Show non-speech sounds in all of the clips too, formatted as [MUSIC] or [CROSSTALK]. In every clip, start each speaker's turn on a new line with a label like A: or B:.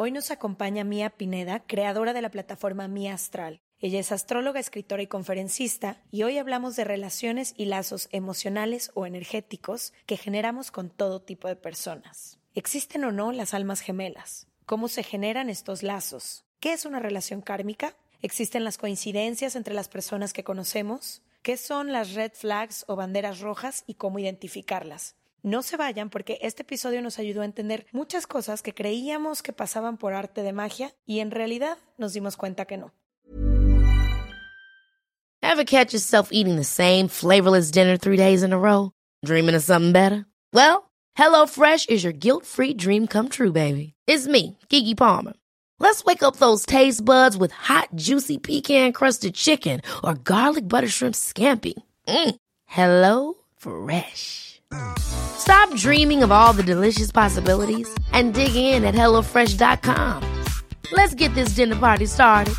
A: Hoy nos acompaña Mía Pineda, creadora de la plataforma Mía Astral. Ella es astróloga, escritora y conferencista, y hoy hablamos de relaciones y lazos emocionales o energéticos que generamos con todo tipo de personas. ¿Existen o no las almas gemelas? ¿Cómo se generan estos lazos? ¿Qué es una relación kármica? ¿Existen las coincidencias entre las personas que conocemos? ¿Qué son las red flags o banderas rojas y cómo identificarlas? No se vayan porque este episodio nos ayudó a entender muchas cosas que creíamos que pasaban por arte de magia y en realidad nos dimos cuenta que no.
B: Ever catch yourself eating the same flavorless dinner three days in a row? Dreaming of something better? Well, HelloFresh is your guilt-free dream come true, baby. It's me, Kiki Palmer. Let's wake up those taste buds with hot, juicy pecan-crusted chicken or garlic butter shrimp scampi. Mm. Hello Fresh. Stop dreaming of all the delicious possibilities and dig in at HelloFresh.com. Let's get this dinner party started.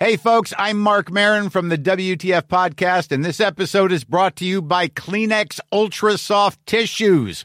C: Hey, folks, I'm Mark Marin from the WTF Podcast, and this episode is brought to you by Kleenex Ultra Soft Tissues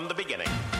C: from the beginning.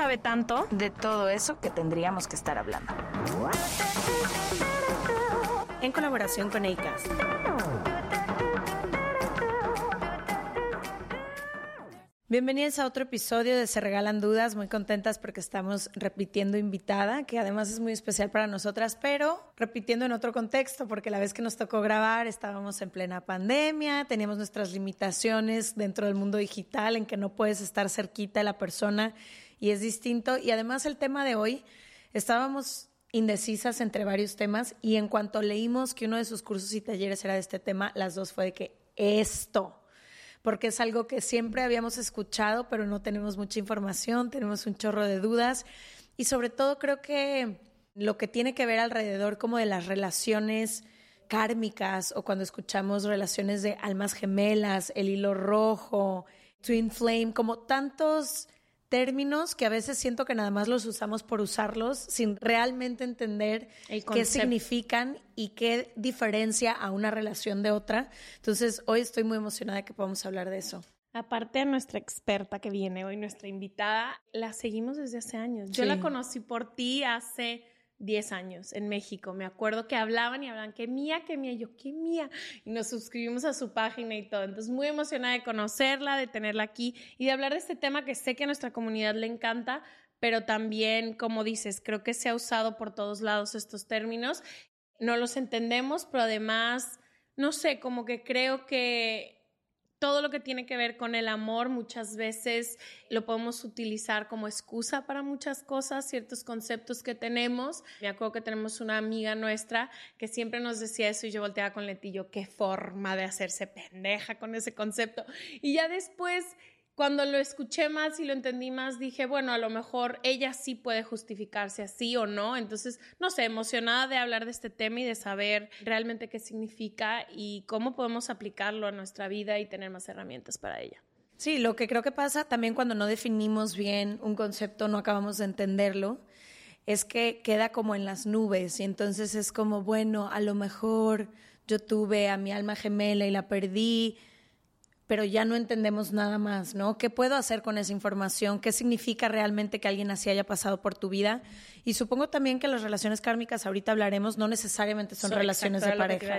D: sabe sabe tanto
E: de todo eso que tendríamos que estar hablando.
A: En colaboración con ACAS. Bienvenidos a otro episodio de Se Regalan Dudas, muy contentas porque estamos repitiendo invitada, que además es muy especial para nosotras, pero repitiendo en otro contexto, porque la vez que nos tocó grabar estábamos en plena pandemia, teníamos nuestras limitaciones dentro del mundo digital en que no puedes estar cerquita de la persona y es distinto. Y además el tema de hoy, estábamos indecisas entre varios temas y en cuanto leímos que uno de sus cursos y talleres era de este tema, las dos fue de que esto, porque es algo que siempre habíamos escuchado, pero no tenemos mucha información, tenemos un chorro de dudas y sobre todo creo que lo que tiene que ver alrededor como de las relaciones kármicas o cuando escuchamos relaciones de almas gemelas, el hilo rojo, twin flame, como tantos términos que a veces siento que nada más los usamos por usarlos sin realmente entender qué significan y qué diferencia a una relación de otra. Entonces, hoy estoy muy emocionada de que podamos hablar de eso.
D: Aparte de nuestra experta que viene hoy, nuestra invitada, la seguimos desde hace años. Yo la conocí por ti hace 10 años en México. Me acuerdo que hablaban y hablaban, que mía, que mía, yo, qué mía. Y nos suscribimos a su página y todo. Entonces, muy emocionada de conocerla, de tenerla aquí y de hablar de este tema que sé que a nuestra comunidad le encanta, pero también, como dices, creo que se ha usado por todos lados estos términos. No los entendemos, pero además, no sé, como que creo que todo lo que tiene que ver con el amor muchas veces lo podemos utilizar como excusa para muchas cosas, ciertos conceptos que tenemos. Me acuerdo que tenemos una amiga nuestra que siempre nos decía eso y yo volteaba con Letillo, qué forma de hacerse pendeja con ese concepto. Y ya después cuando lo escuché más y lo entendí más, dije, bueno, a lo mejor ella sí puede justificarse así o no. Entonces, no sé, emocionada de hablar de este tema y de saber realmente qué significa y cómo podemos aplicarlo a nuestra vida y tener más herramientas para ella.
A: Sí, lo que creo que pasa también cuando no definimos bien un concepto, no acabamos de entenderlo, es que queda como en las nubes y entonces es como, bueno, a lo mejor yo tuve a mi alma gemela y la perdí, pero ya no entendemos nada más, ¿no? ¿Qué puedo hacer con esa información? ¿Qué significa realmente que alguien así haya pasado por tu vida? Y supongo también que las relaciones kármicas, ahorita hablaremos, no necesariamente son relaciones de pareja,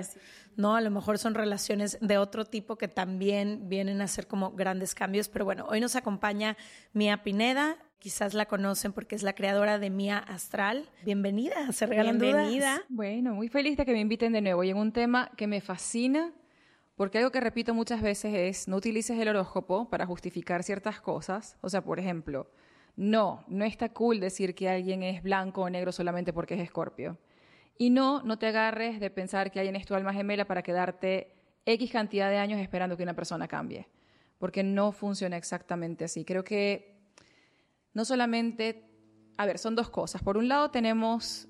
A: ¿no? A lo mejor son relaciones de otro tipo que también vienen a ser como grandes cambios, pero bueno, hoy nos acompaña Mía Pineda, quizás la conocen porque es la creadora de Mía Astral. Bienvenida, se regalan Bienvenida.
F: Bueno, muy feliz de que me inviten de nuevo y en un tema que me fascina porque algo que repito muchas veces es, no utilices el horóscopo para justificar ciertas cosas. O sea, por ejemplo, no, no está cool decir que alguien es blanco o negro solamente porque es escorpio. Y no, no te agarres de pensar que alguien es tu alma gemela para quedarte X cantidad de años esperando que una persona cambie. Porque no funciona exactamente así. Creo que no solamente, a ver, son dos cosas. Por un lado tenemos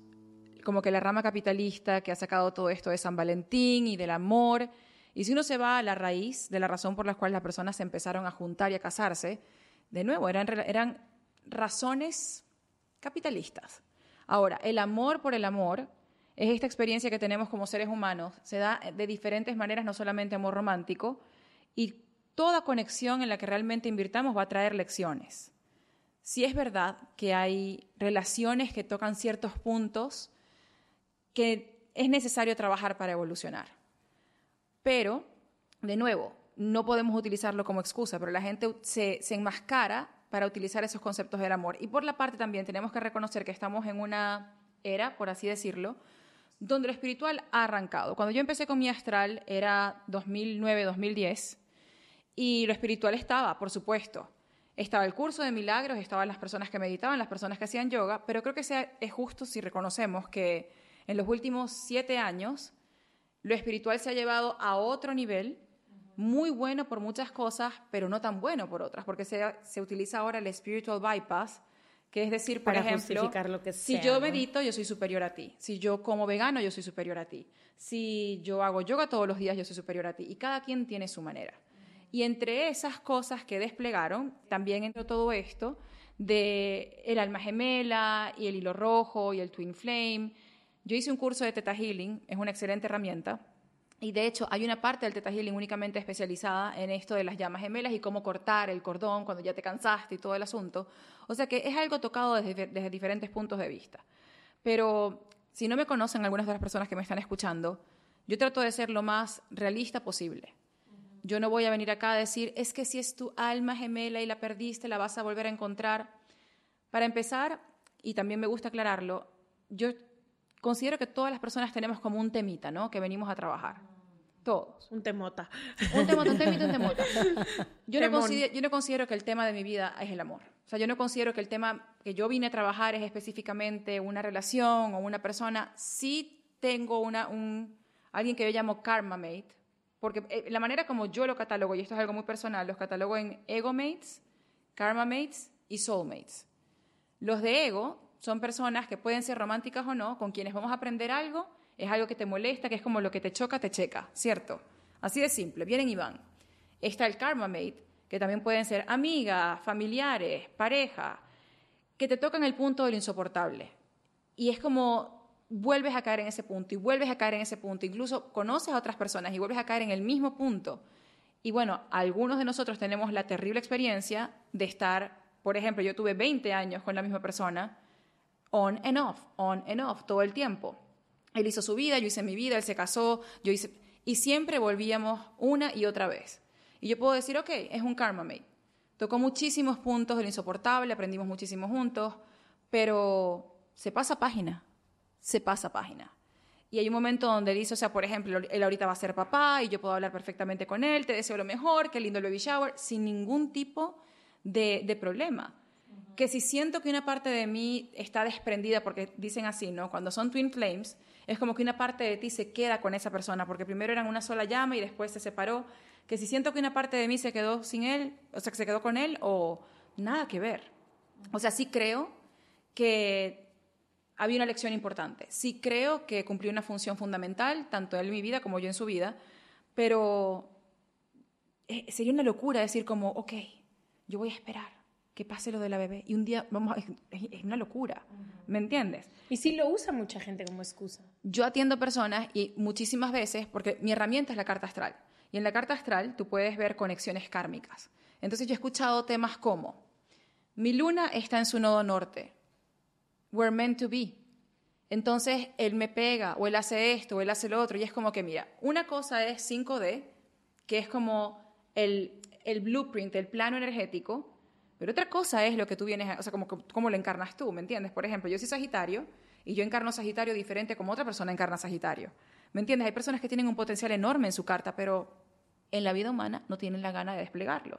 F: como que la rama capitalista que ha sacado todo esto de San Valentín y del amor y si uno se va a la raíz de la razón por la cual las personas se empezaron a juntar y a casarse, de nuevo, eran, eran razones capitalistas. Ahora, el amor por el amor es esta experiencia que tenemos como seres humanos. Se da de diferentes maneras, no solamente amor romántico, y toda conexión en la que realmente invirtamos va a traer lecciones. Si es verdad que hay relaciones que tocan ciertos puntos que es necesario trabajar para evolucionar. Pero, de nuevo, no podemos utilizarlo como excusa, pero la gente se, enmascara para utilizar esos conceptos del amor. Y por la parte también tenemos que reconocer que estamos en una era, por así decirlo, donde lo espiritual ha arrancado. Cuando yo empecé con mi astral era 2009-2010 y lo espiritual estaba, por supuesto. Estaba el curso de milagros, estaban las personas que meditaban, las personas que hacían yoga, pero creo que es justo si reconocemos que en los últimos siete años lo espiritual se ha llevado a otro nivel, muy bueno por muchas cosas, pero no tan bueno por otras, porque se, se utiliza ahora el spiritual bypass, que es decir, por ejemplo,
A: lo que
F: si yo medito, yo soy superior a ti. Si yo como vegano, yo soy superior a ti. Si yo hago yoga todos los días, yo soy superior a ti. Y cada quien tiene su manera. Y entre esas cosas que desplegaron, también entró todo esto de el alma gemela y el hilo rojo y el twin flame yo hice un curso de Theta Healing, es una excelente herramienta. Y de hecho, hay una parte del Theta Healing únicamente especializada en esto de las llamas gemelas y cómo cortar el cordón cuando ya te cansaste y todo el asunto. O sea que es algo tocado desde, desde diferentes puntos de vista. Pero si no me conocen algunas de las personas que me están escuchando, yo trato de ser lo más realista posible. Yo no voy a venir acá a decir, es que si es tu alma gemela y la perdiste, la vas a volver a encontrar. Para empezar, y también me gusta aclararlo, yo considero que todas las personas tenemos como un temita, ¿no? Que venimos a trabajar. Todos.
D: Un temota.
F: Un temota, un temita, un temota. [LAUGHS] Yo no, considero, yo no considero que el tema de mi vida es el amor. O sea, yo no considero que el tema que yo vine a trabajar es específicamente una relación o una persona. Sí tengo una, un, alguien que yo llamo karma mate, porque eh, la manera como yo lo catalogo, y esto es algo muy personal, los catalogo en ego mates, karma mates y soul mates. Los de ego son personas que pueden ser románticas o no, con quienes vamos a aprender algo, es algo que te molesta, que es como lo que te choca, te checa, ¿cierto? Así de simple, vienen y van. Está el karma mate, que también pueden ser amigas, familiares, pareja, que te tocan el punto de lo insoportable. Y es como vuelves a caer en ese punto y vuelves a caer en ese punto, incluso conoces a otras personas y vuelves a caer en el mismo punto. Y bueno, algunos de nosotros tenemos la terrible experiencia de estar, por ejemplo, yo tuve 20 años con la misma persona on and off, on and off, todo el tiempo. Él hizo su vida, yo hice mi vida, él se casó, yo hice... Y siempre volvíamos una y otra vez. Y yo puedo decir, ok, es un karma mate. Tocó muchísimos puntos de lo insoportable, aprendimos muchísimo juntos, pero se pasa página, se pasa página. Y hay un momento donde dice, o sea, por ejemplo, él ahorita va a ser papá y yo puedo hablar perfectamente con él, te deseo lo mejor, qué lindo el baby shower, sin ningún tipo de, de problema que si siento que una parte de mí está desprendida, porque dicen así, ¿no? Cuando son twin flames, es como que una parte de ti se queda con esa persona, porque primero eran una sola llama y después se separó, que si siento que una parte de mí se quedó sin él, o sea, que se quedó con él, o nada que ver. O sea, sí creo que había una lección importante, sí creo que cumplió una función fundamental, tanto él en mi vida como yo en su vida, pero eh, sería una locura decir como, ok, yo voy a esperar que pase lo de la bebé y un día vamos es, una locura, ¿me entiendes?
D: Y sí lo usa mucha gente como excusa.
F: Yo atiendo personas y muchísimas veces, porque mi herramienta es la carta astral, Y en la carta astral tú puedes ver conexiones kármicas. Entonces yo he escuchado temas como, mi luna está en su nodo norte, we're meant to be. Entonces él me pega, o él hace esto, o él hace lo otro, y es como que, mira, una cosa es 5D, que es como el, el blueprint, el plano energético, pero otra cosa es lo que tú vienes, o sea, como, cómo lo encarnas tú, ¿me entiendes? Por ejemplo, yo soy Sagitario y yo encarno Sagitario diferente como otra persona encarna Sagitario. ¿Me entiendes? Hay personas que tienen un potencial enorme en su carta, pero en la vida humana no tienen la gana de desplegarlo.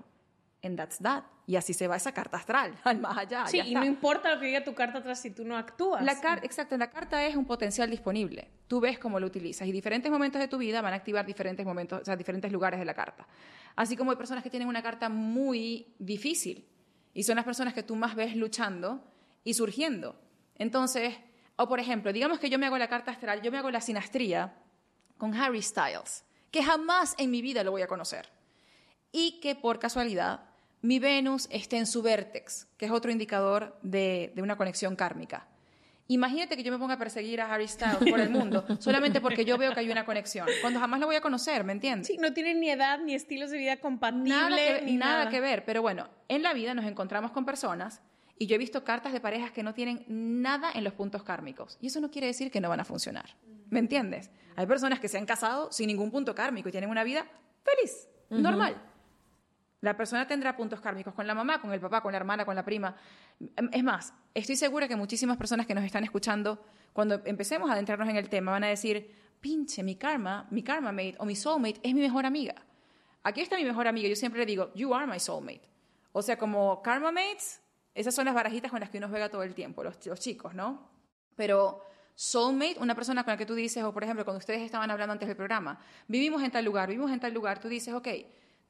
F: And that's that. Y así se va esa carta astral, [LAUGHS] al más allá.
D: Sí, y no importa lo que diga tu carta atrás si tú no actúas.
F: La exacto, la carta es un potencial disponible. Tú ves cómo lo utilizas y diferentes momentos de tu vida van a activar diferentes momentos, o sea, diferentes lugares de la carta. Así como hay personas que tienen una carta muy difícil y son las personas que tú más ves luchando y surgiendo. Entonces, o por ejemplo, digamos que yo me hago la carta astral, yo me hago la sinastría con Harry Styles, que jamás en mi vida lo voy a conocer. Y que por casualidad mi Venus esté en su vértex, que es otro indicador de, una conexión kármica. Imagínate que yo me ponga a perseguir a Harry Styles por el mundo [LAUGHS] solamente porque yo veo que hay una conexión, cuando jamás lo voy a conocer, ¿me entiendes?
D: Sí, no tienen ni edad ni estilos de vida compatibles.
F: Nada, ni nada que ver, pero bueno, en la vida nos encontramos con personas y yo he visto cartas de parejas que no tienen nada en los puntos kármicos. Y eso no quiere decir que no van a funcionar. ¿Me entiendes? Hay personas que se han casado sin ningún punto kármico y tienen una vida feliz, normal. La persona tendrá puntos kármicos con la mamá, con el papá, con la hermana, con la prima. Es más, estoy segura que muchísimas personas que nos están escuchando, cuando empecemos a adentrarnos en el tema, van a decir, pinche, mi karma, mi karma mate o mi soulmate es mi mejor amiga. Aquí está mi mejor amiga. Yo siempre le digo, you are my soulmate. O sea, como karma mates, esas son las barajitas con las que uno juega todo el tiempo, los, los chicos, ¿no? Pero soulmate, una persona con la que tú dices, o por ejemplo, cuando ustedes estaban hablando antes del programa, vivimos en tal lugar, vivimos en tal lugar, tú dices, ok,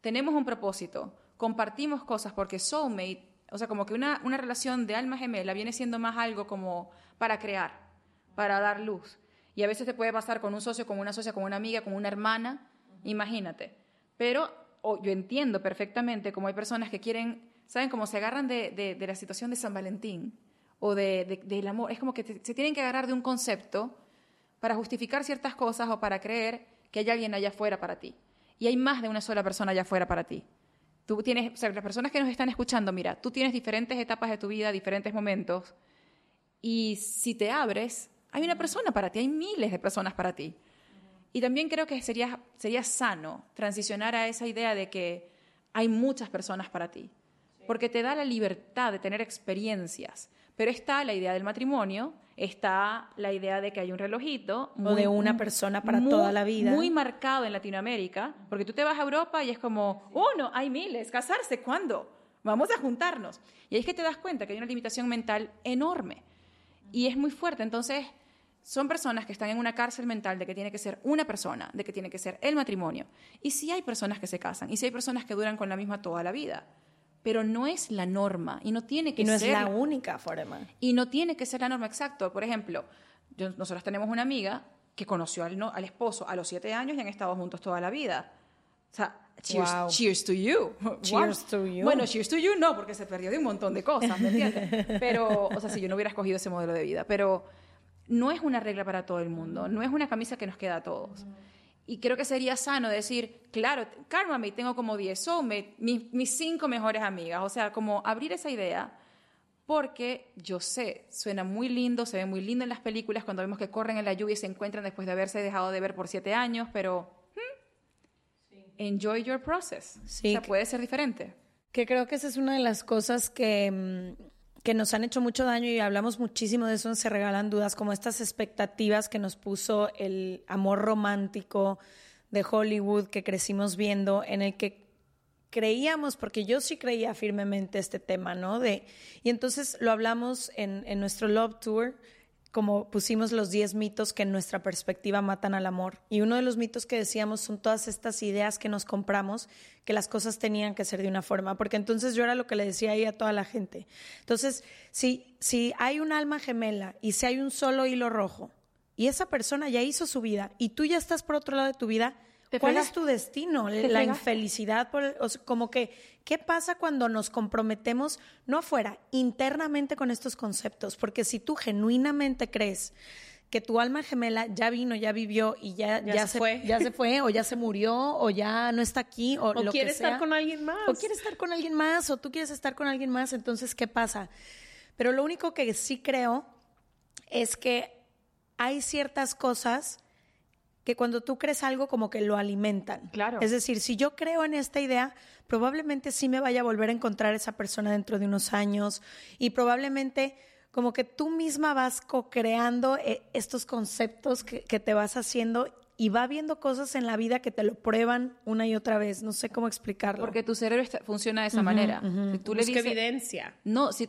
F: tenemos un propósito, compartimos cosas, porque soulmate, o sea, como que una, una relación de alma gemela viene siendo más algo como para crear, para dar luz. Y a veces te puede pasar con un socio, con una socia, con una amiga, con una hermana, imagínate. Pero yo entiendo perfectamente cómo hay personas que quieren, ¿saben? Como se agarran de, de, la situación de San Valentín o de, del amor. Es como que se tienen que agarrar de un concepto para justificar ciertas cosas o para creer que hay alguien allá afuera para ti y hay más de una sola persona allá afuera para ti. Tú tienes, o sea, las personas que nos están escuchando, mira, tú tienes diferentes etapas de tu vida, diferentes momentos, y si te abres, hay una persona para ti, hay miles de personas para ti. Y también creo que sería, sería sano transicionar a esa idea de que hay muchas personas para ti, porque te da la libertad de tener experiencias. Pero está la idea del matrimonio, está la idea de que hay un relojito.
A: o de una persona para toda la vida.
F: Muy marcado en Latinoamérica, porque tú te vas a Europa y es como, uno, hay miles, casarse, ¿cuándo? Vamos a juntarnos. Y ahí es que te das cuenta que hay una limitación mental enorme. Y es muy fuerte. Entonces, son personas que están en una cárcel mental de que tiene que ser una persona, de que tiene que ser el matrimonio. Y si hay personas que se casan, y si hay personas que duran con la misma toda la vida pero no es la norma y no tiene que
A: y
F: no
A: es la única forma.
F: Y no tiene que ser la norma, exacto. Por ejemplo, nosotros tenemos una amiga que conoció al, al, esposo a los siete años y han estado juntos toda la vida. O sea, cheers, to you. [LAUGHS]
A: Cheers to you.
F: Bueno, cheers to you no, porque se perdió de un montón de cosas, ¿me entiendes? Pero, o sea, si yo no hubiera escogido ese modelo de vida. Pero no es una regla para todo el mundo, no es una camisa que nos queda a todos. Y creo que sería sano decir, claro, me tengo como 10 soulmate, mis, mis cinco mejores amigas. O sea, como abrir esa idea, porque yo sé, suena muy lindo, se ve muy lindo en las películas cuando vemos que corren en la lluvia y se encuentran después de haberse dejado de ver por siete años, pero hmm, enjoy your process. Sí. O sea, puede ser diferente.
A: Que creo que esa es una de las cosas que mm, que nos han hecho mucho daño y hablamos muchísimo de eso en Se Regalan Dudas, como estas expectativas que nos puso el amor romántico de Hollywood que crecimos viendo, en el que creíamos, porque yo sí creía firmemente este tema, ¿no? De, y entonces lo hablamos en, en nuestro Love Tour, como pusimos los 10 mitos que en nuestra perspectiva matan al amor. Y uno de los mitos que decíamos son todas estas ideas que nos compramos, que las cosas tenían que ser de una forma, porque entonces yo era lo que le decía ahí a toda la gente. Entonces, si, si hay un alma gemela y si hay un solo hilo rojo, y esa persona ya hizo su vida y tú ya estás por otro lado de tu vida, ¿Cuál es tu destino? La infelicidad, por, como que, ¿qué pasa cuando nos comprometemos, no afuera, internamente con estos conceptos? Porque si tú genuinamente crees que tu alma gemela ya vino, ya vivió y ya, ya, se, fue. ya se fue, o ya se murió, o ya no está aquí, o,
D: o quiere estar con alguien más.
A: O quiere estar con alguien más, o tú quieres estar con alguien más, entonces, ¿qué pasa? Pero lo único que sí creo es que hay ciertas cosas que cuando tú crees algo como que lo alimentan.
F: Claro.
A: Es decir, si yo creo en esta idea, probablemente sí me vaya a volver a encontrar esa persona dentro de unos años y probablemente como que tú misma vas co-creando eh, estos conceptos que, te vas haciendo y va viendo cosas en la vida que te lo prueban una y otra vez. No sé cómo explicarlo.
F: Porque tu cerebro funciona de esa manera.
D: Si tú le dices, evidencia.
F: No, si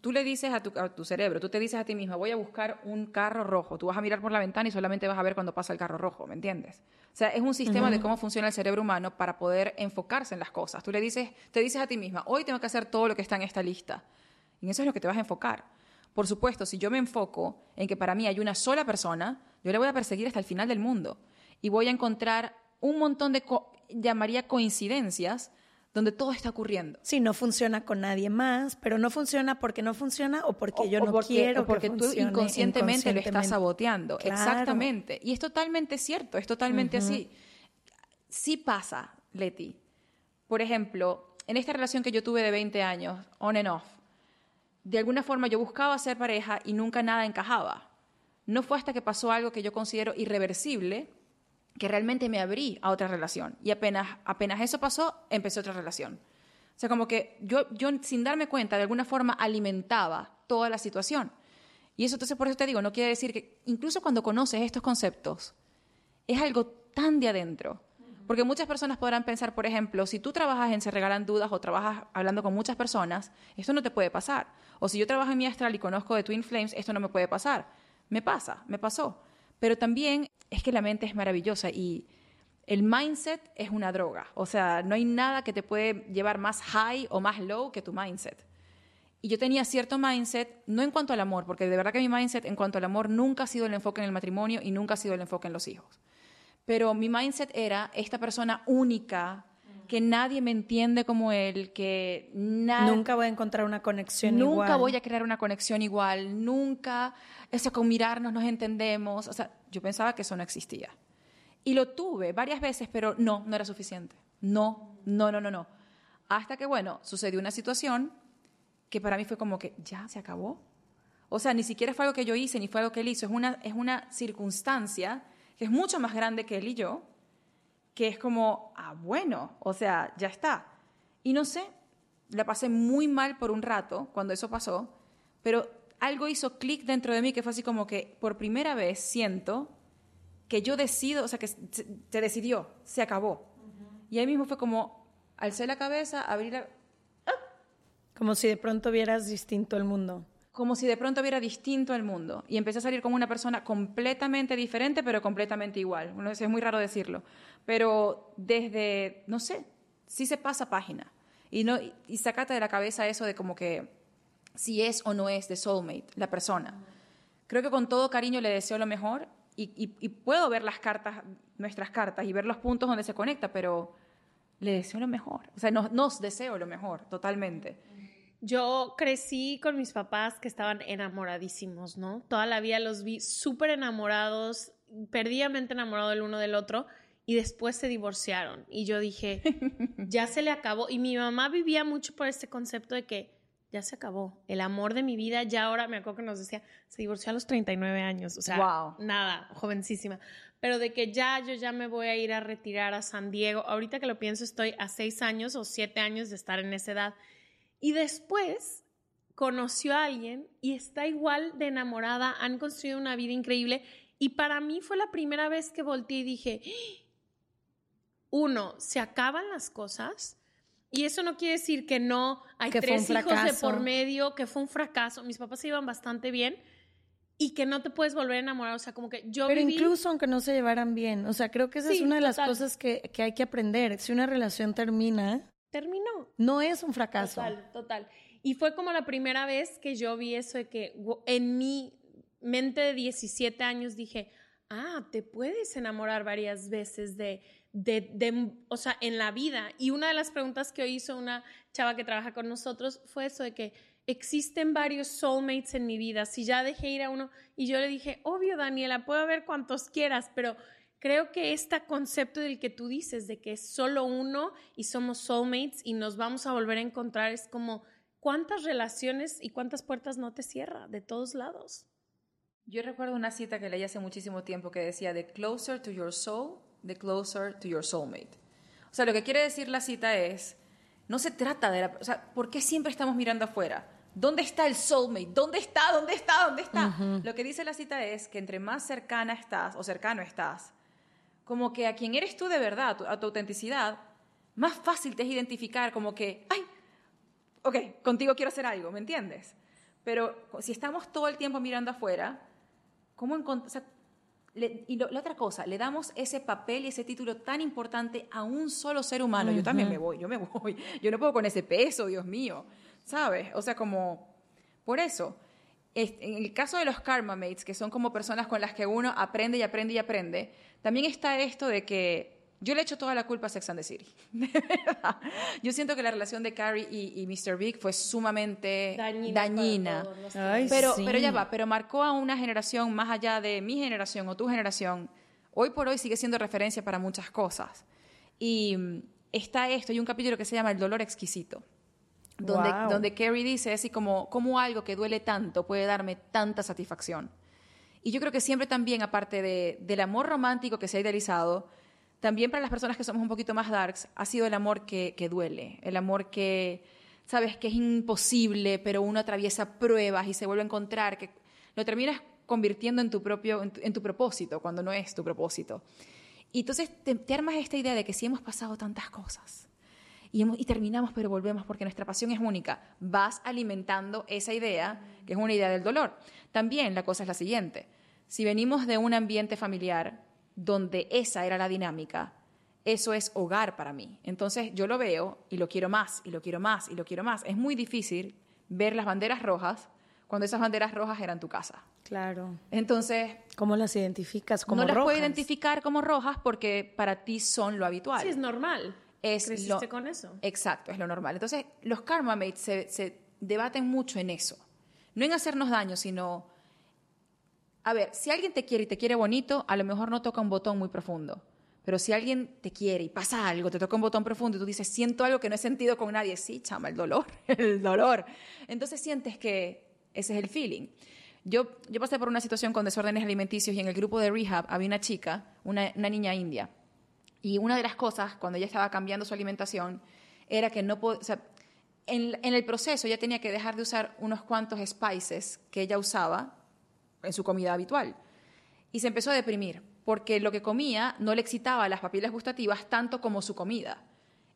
F: tú, le dices a tu, a tu, cerebro, tú te dices a ti misma, voy a buscar un carro rojo. Tú vas a mirar por la ventana y solamente vas a ver cuando pasa el carro rojo, ¿me entiendes? O sea, es un sistema de cómo funciona el cerebro humano para poder enfocarse en las cosas. Tú le dices, te dices a ti misma, hoy tengo que hacer todo lo que está en esta lista. Y eso es lo que te vas a enfocar. Por supuesto, si yo me enfoco en que para mí hay una sola persona, yo le voy a perseguir hasta el final del mundo y voy a encontrar un montón de, llamaría coincidencias, donde todo está ocurriendo.
A: Sí, no funciona con nadie más, pero no funciona porque no funciona o porque yo no quiero.
F: O porque tú inconscientemente, lo estás saboteando. Exactamente. Y es totalmente cierto, es totalmente así. Sí pasa, Leti. Por ejemplo, en esta relación que yo tuve de 20 años, on and off, de alguna forma yo buscaba ser pareja y nunca nada encajaba. No fue hasta que pasó algo que yo considero irreversible que realmente me abrí a otra relación. Y apenas, apenas eso pasó, empecé otra relación. O sea, como que yo, yo sin darme cuenta, de alguna forma alimentaba toda la situación. Y eso entonces por eso te digo, no quiere decir que incluso cuando conoces estos conceptos, es algo tan de adentro porque muchas personas podrán pensar, por ejemplo, si tú trabajas en Se Regalan Dudas o trabajas hablando con muchas personas, esto no te puede pasar. O si yo trabajo en mi astral y conozco de Twin Flames, esto no me puede pasar. Me pasa, me pasó. Pero también es que la mente es maravillosa y el mindset es una droga. O sea, no hay nada que te puede llevar más high o más low que tu mindset. Y yo tenía cierto mindset, no en cuanto al amor, porque de verdad que mi mindset en cuanto al amor nunca ha sido el enfoque en el matrimonio y nunca ha sido el enfoque en los hijos pero mi mindset era esta persona única, que nadie me entiende como él, que
A: nunca voy a encontrar una conexión
F: nunca
A: igual.
F: Nunca voy a crear una conexión igual, nunca, eso con mirarnos nos entendemos, o sea, yo pensaba que eso no existía. Y lo tuve varias veces, pero no, no era suficiente. No, no, no, no, no. Hasta que, bueno, sucedió una situación que para mí fue como que ya se acabó. O sea, ni siquiera fue algo que yo hice, ni fue algo que él hizo, es una, es una circunstancia que es mucho más grande que él y yo, que es como, ah, bueno, o sea, ya está. Y no sé, la pasé muy mal por un rato cuando eso pasó, pero algo hizo clic dentro de mí que fue así como que por primera vez siento que yo decido, o sea, que se, decidió, se acabó. Y ahí mismo fue como, alcé la cabeza, abrí la... ¡ah!
A: Como si de pronto vieras distinto el mundo
F: como si de pronto viera distinto el mundo y empecé a salir con una persona completamente diferente, pero completamente igual. Bueno, es muy raro decirlo, pero desde, no sé, sí se pasa página y, no, y sacate de la cabeza eso de como que si es o no es de soulmate la persona. Creo que con todo cariño le deseo lo mejor y, y puedo ver las cartas, nuestras cartas y ver los puntos donde se conecta, pero le deseo lo mejor. O sea, nos, nos deseo lo mejor, totalmente.
D: Yo crecí con mis papás que estaban enamoradísimos, ¿no? Toda la vida los vi súper enamorados, perdidamente enamorados el uno del otro, y después se divorciaron. Y yo dije, [LAUGHS] ya se le acabó. Y mi mamá vivía mucho por este concepto de que ya se acabó. El amor de mi vida, ya ahora me acuerdo que nos decía, se divorció a los 39 años. O sea, nada, jovencísima. Pero de que ya yo ya me voy a ir a retirar a San Diego. Ahorita que lo pienso, estoy a seis años o siete años de estar en esa edad. Y después conoció a alguien y está igual de enamorada, han construido una vida increíble. Y para mí fue la primera vez que volteé y dije, uno, se acaban las cosas. Y eso no quiere decir que no hay tres hijos de por medio, que fue un fracaso. Mis papás se iban bastante bien y que no te puedes volver a enamorar. O sea, como que yo.
A: Pero incluso aunque no se llevaran bien. O sea, creo que esa es una de las cosas que, que, hay que aprender. Si una relación termina,
D: terminó.
A: No es un fracaso.
D: Total, total. Y fue como la primera vez que yo vi eso de que en mi mente de 17 años dije, ah, te puedes enamorar varias veces de, de, de, o sea, en la vida. Y una de las preguntas que hizo una chava que trabaja con nosotros fue eso de que existen varios soulmates en mi vida. Si ya dejé ir a uno y yo le dije, obvio, Daniela, puedo haber cuantos quieras, pero creo que este concepto del que tú dices, de que es solo uno y somos soulmates y nos vamos a volver a encontrar, es como cuántas relaciones y cuántas puertas no te cierra de todos lados.
F: Yo recuerdo una cita que leí hace muchísimo tiempo que decía, the closer to your soul, the closer to your soulmate. O sea, lo que quiere decir la cita es, no se trata de la... O sea, ¿por qué siempre estamos mirando afuera? ¿Dónde está el soulmate? ¿Dónde está? ¿Dónde está? ¿Dónde está? Lo que dice la cita es que entre más cercana estás o cercano estás, como que a quien eres tú de verdad, a tu autenticidad, más fácil te es identificar como que, ay, ok, contigo quiero hacer algo, ¿me entiendes? Pero si estamos todo el tiempo mirando afuera, ¿cómo encontrar? y la otra cosa, le damos ese papel y ese título tan importante a un solo ser humano. Yo también me voy, yo me [LAUGHS] voy. Yo no puedo con ese peso, Dios mío. ¿Sabes? O sea, como, por eso. En el caso de los karma mates, que son como personas con las que uno aprende y aprende y aprende, también está esto de que yo le echo toda la culpa a Sex and the City. [LAUGHS] De verdad. Yo siento que la relación de Carrie y, Mr. Big fue sumamente dañina. pero, pero ya va, pero marcó a una generación más allá de mi generación o tu generación. Hoy por hoy sigue siendo referencia para muchas cosas. Y mm, está esto, hay un capítulo que se llama El dolor exquisito donde, donde Carrie dice así como, como algo que duele tanto puede darme tanta satisfacción. Y yo creo que siempre también, aparte de, del amor romántico que se ha idealizado, también para las personas que somos un poquito más darks, ha sido el amor que, que duele, el amor que, sabes, que es imposible, pero uno atraviesa pruebas y se vuelve a encontrar, que lo terminas convirtiendo en tu propio, en tu, propósito, cuando no es tu propósito. Y entonces te, te armas esta idea de que si hemos pasado tantas cosas, y, terminamos, pero volvemos porque nuestra pasión es única. Vas alimentando esa idea, que es una idea del dolor. También la cosa es la siguiente. Si venimos de un ambiente familiar donde esa era la dinámica, eso es hogar para mí. Entonces yo lo veo y lo quiero más, y lo quiero más, y lo quiero más. Es muy difícil ver las banderas rojas cuando esas banderas rojas eran tu casa.
A: Claro.
F: Entonces...
A: ¿Cómo las identificas como
F: rojas?
A: No las
F: puedo identificar como rojas porque para ti son lo habitual.
D: Sí, es normal
F: es
D: lo, con eso.
F: Exacto, es lo normal. Entonces, los karma mates se, debaten mucho en eso. No en hacernos daño, sino... A ver, si alguien te quiere y te quiere bonito, a lo mejor no toca un botón muy profundo. Pero si alguien te quiere y pasa algo, te toca un botón profundo y tú dices, siento algo que no he sentido con nadie, sí, chama, el dolor, [LAUGHS] el dolor. Entonces sientes que ese es el feeling. Yo, yo pasé por una situación con desórdenes alimenticios y en el grupo de rehab había una chica, una, una niña india, y una de las cosas, cuando ella estaba cambiando su alimentación, era que no podía, o sea, en, en, el proceso ella tenía que dejar de usar unos cuantos spices que ella usaba en su comida habitual. Y se empezó a deprimir, porque lo que comía no le excitaba las papilas gustativas tanto como su comida.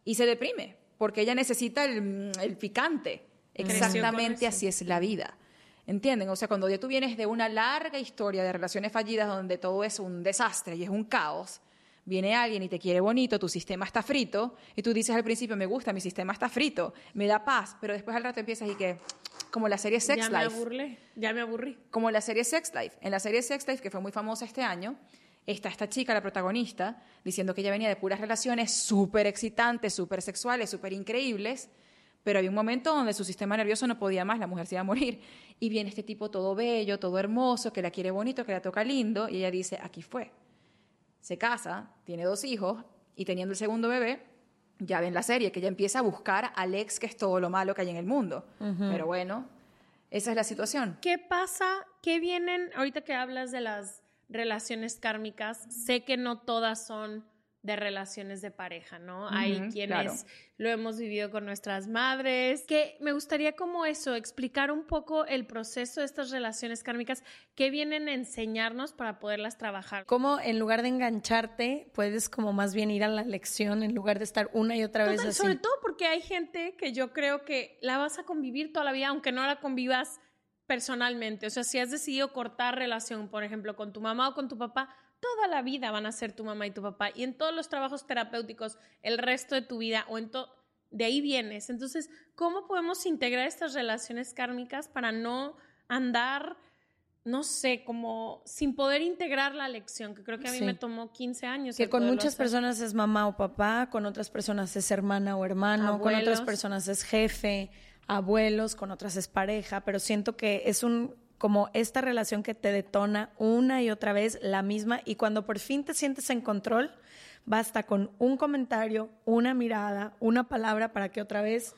F: Y se deprime, porque ella necesita el, el picante. Exactamente así es la vida. ¿Entienden? O sea, cuando ya tú vienes de una larga historia de relaciones fallidas donde todo es un desastre y es un caos, viene alguien y te quiere bonito, tu sistema está frito, y tú dices al principio, me gusta, mi sistema está frito, me da paz, pero después al rato empiezas y que, como la serie Sex Life.
D: Ya me aburrí, ya me aburrí.
F: Como la serie Sex Life. En la serie Sex Life, que fue muy famosa este año, está esta chica, la protagonista, diciendo que ella venía de puras relaciones súper excitantes, súper sexuales, súper increíbles, pero había un momento donde su sistema nervioso no podía más, la mujer se iba a morir. Y viene este tipo todo bello, todo hermoso, que la quiere bonito, que la toca lindo, y ella dice, aquí fue se casa, tiene dos hijos y teniendo el segundo bebé, ya ven la serie, que ella empieza a buscar al ex, que es todo lo malo que hay en el mundo. Pero bueno, esa es la situación.
D: ¿Qué pasa? ¿Qué vienen? Ahorita que hablas de las relaciones kármicas, sé que no todas son de relaciones de pareja, ¿no? Hay quienes lo hemos vivido con nuestras madres, que me gustaría como eso, explicar un poco el proceso de estas relaciones kármicas que vienen a enseñarnos para poderlas trabajar.
A: Cómo en lugar de engancharte, puedes como más bien ir a la lección en lugar de estar una y otra vez así.
D: Sobre todo porque hay gente que yo creo que la vas a convivir toda la vida, aunque no la convivas personalmente. O sea, si has decidido cortar relación, por ejemplo, con tu mamá o con tu papá, toda la vida van a ser tu mamá y tu papá y en todos los trabajos terapéuticos el resto de tu vida o en todo de ahí vienes. Entonces, ¿cómo podemos integrar estas relaciones kármicas para no andar, no sé, como sin poder integrar la lección, que creo que a mí me tomó 15 años.
A: Que con muchas personas es mamá o papá, con otras personas es hermana o hermano, con otras personas es jefe, abuelos, con otras es pareja, pero siento que es un como esta relación que te detona una y otra vez la misma y cuando por fin te sientes en control, basta con un comentario, una mirada, una palabra para que otra vez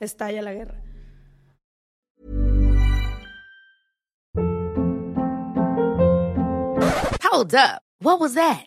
A: estalle la guerra.
B: Hold up. What was that?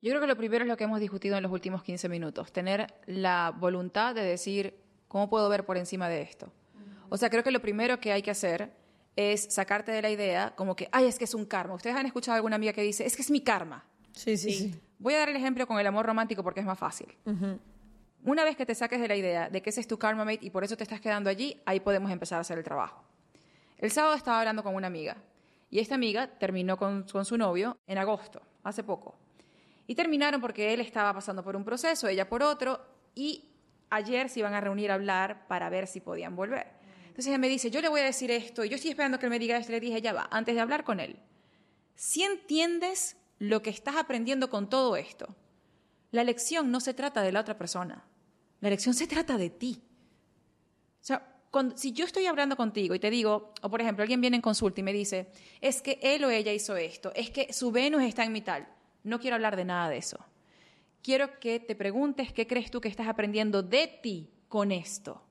F: Yo creo que lo primero es lo que hemos discutido en los últimos 15 minutos, tener la voluntad de decir, ¿cómo puedo ver por encima de esto? O sea, creo que lo primero que hay que hacer es sacarte de la idea como que, ay, es que es un karma. Ustedes han escuchado a alguna amiga que dice, es que es mi karma.
A: Sí, sí, sí.
F: Voy a dar el ejemplo con el amor romántico porque es más fácil. Una vez que te saques de la idea de que ese es tu karma mate y por eso te estás quedando allí, ahí podemos empezar a hacer el trabajo. El sábado estaba hablando con una amiga y esta amiga terminó con, con su novio en agosto, hace poco. Y terminaron porque él estaba pasando por un proceso, ella por otro, y ayer se iban a reunir a hablar para ver si podían volver. Entonces ella me dice, yo le voy a decir esto, y yo estoy esperando que él me diga esto, le dije, ya va, antes de hablar con él, si entiendes lo que estás aprendiendo con todo esto, la lección no se trata de la otra persona, la lección se trata de ti. O sea, si yo estoy hablando contigo y te digo, o por ejemplo, alguien viene en consulta y me dice, es que él o ella hizo esto, es que su Venus está en mi tal, no quiero hablar de nada de eso. Quiero que te preguntes qué crees tú que estás aprendiendo de ti con esto.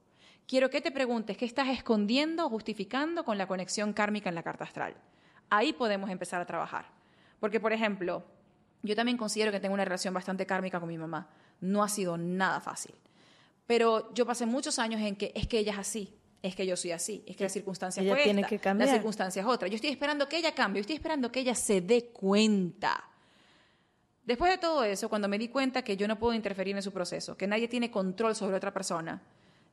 F: Quiero que te preguntes qué estás escondiendo o justificando con la conexión kármica en la carta astral. Ahí podemos empezar a trabajar. Porque, por ejemplo, yo también considero que tengo una relación bastante kármica con mi mamá. No ha sido nada fácil. Pero yo pasé muchos años en que es que ella es así, es que yo soy así, es que la circunstancia
A: ella
F: fue
A: tiene
F: esta,
A: que cambiar.
F: la circunstancia es otra. Yo estoy esperando que ella cambie, yo estoy esperando que ella se dé cuenta. Después de todo eso, cuando me di cuenta que yo no puedo interferir en su proceso, que nadie tiene control sobre otra persona,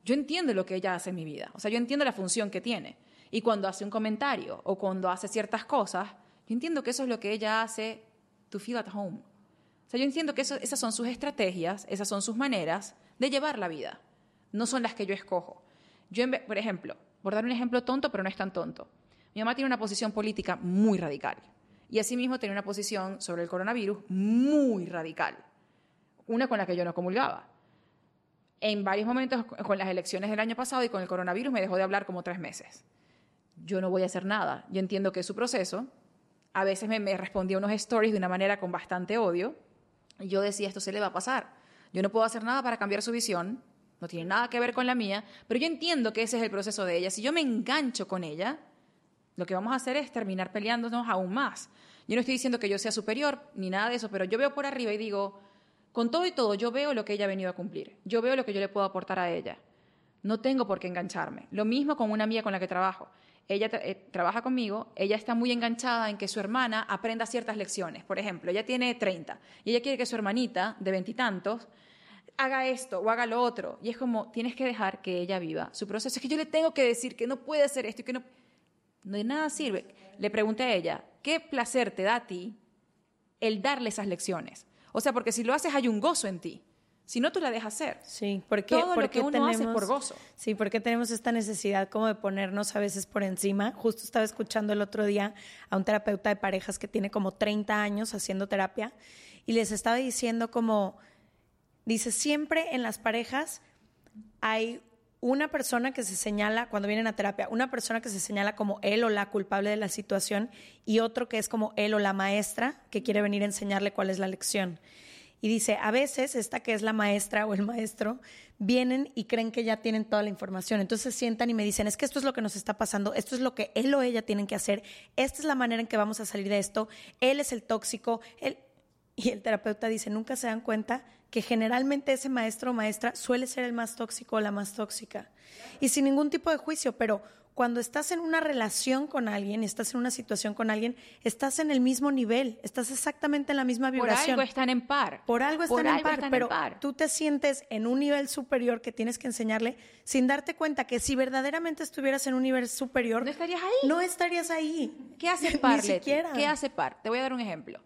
F: yo entiendo lo que ella hace en mi vida. O sea, yo entiendo la función que tiene. Y cuando hace un comentario o cuando hace ciertas cosas, yo entiendo que eso es lo que ella hace to feel at home. O sea, yo entiendo que esas son sus estrategias, esas son sus maneras de llevar la vida. No son las que yo escojo. Yo, por ejemplo, por dar un ejemplo tonto, pero no es tan tonto. Mi mamá tiene una posición política muy radical. Y asimismo tenía una posición sobre el coronavirus muy radical. Una con la que yo no comulgaba. En varios momentos, con las elecciones del año pasado y con el coronavirus, me dejó de hablar como tres meses. Yo no voy a hacer nada. Yo entiendo que es su proceso. A veces me, me respondía unos stories de una manera con bastante odio. Yo decía, esto se le va a pasar. Yo no puedo hacer nada para cambiar su visión. No tiene nada que ver con la mía. Pero yo entiendo que ese es el proceso de ella. Si yo me engancho con ella, lo que vamos a hacer es terminar peleándonos aún más. Yo no estoy diciendo que yo sea superior ni nada de eso, pero yo veo por arriba y digo, con todo y todo, yo veo lo que ella ha venido a cumplir. Yo veo lo que yo le puedo aportar a ella. No tengo por qué engancharme. Lo mismo con una amiga con la que trabajo. Ella eh, trabaja conmigo, ella está muy enganchada en que su hermana aprenda ciertas lecciones. Por ejemplo, ella tiene 30 y ella quiere que su hermanita de veintitantos haga esto o haga lo otro. Y es como, tienes que dejar que ella viva su proceso. Es que yo le tengo que decir que no puede hacer esto y que no de nada sirve. Le pregunté a ella, ¿qué placer te da a ti el darle esas lecciones? O sea, porque si lo haces hay un gozo en ti. Si no, tú la dejas hacer.
A: Sí, porque
F: todo lo que uno tenemos, hace por gozo.
A: Sí, porque tenemos esta necesidad como de ponernos a veces por encima. Justo estaba escuchando el otro día a un terapeuta de parejas que tiene como 30 años haciendo terapia y les estaba diciendo como, dice, siempre en las parejas hay una persona que se señala, cuando vienen a terapia, una persona que se señala como él o la culpable de la situación y otro que es como él o la maestra que quiere venir a enseñarle cuál es la lección. Y dice, a veces esta que es la maestra o el maestro vienen y creen que ya tienen toda la información. Entonces se sientan y me dicen, es que esto es lo que nos está pasando, esto es lo que él o ella tienen que hacer, esta es la manera en que vamos a salir de esto, él es el tóxico, él... Y el terapeuta dice, nunca se dan cuenta que generalmente ese maestro o maestra suele ser el más tóxico o la más tóxica. Y sin ningún tipo de juicio, pero cuando estás en una relación con alguien, estás en una situación con alguien, estás en el mismo nivel, estás exactamente en la misma vibración.
F: Por algo están en par.
A: Por algo están, en, par, pero tú te sientes en un nivel superior que tienes que enseñarle sin darte cuenta que si verdaderamente estuvieras en un nivel superior,
F: no estarías ahí.
A: No estarías ahí.
F: ¿Qué hace [LAUGHS] par? Ni siquiera. ¿Qué hace par? Te voy a dar un ejemplo.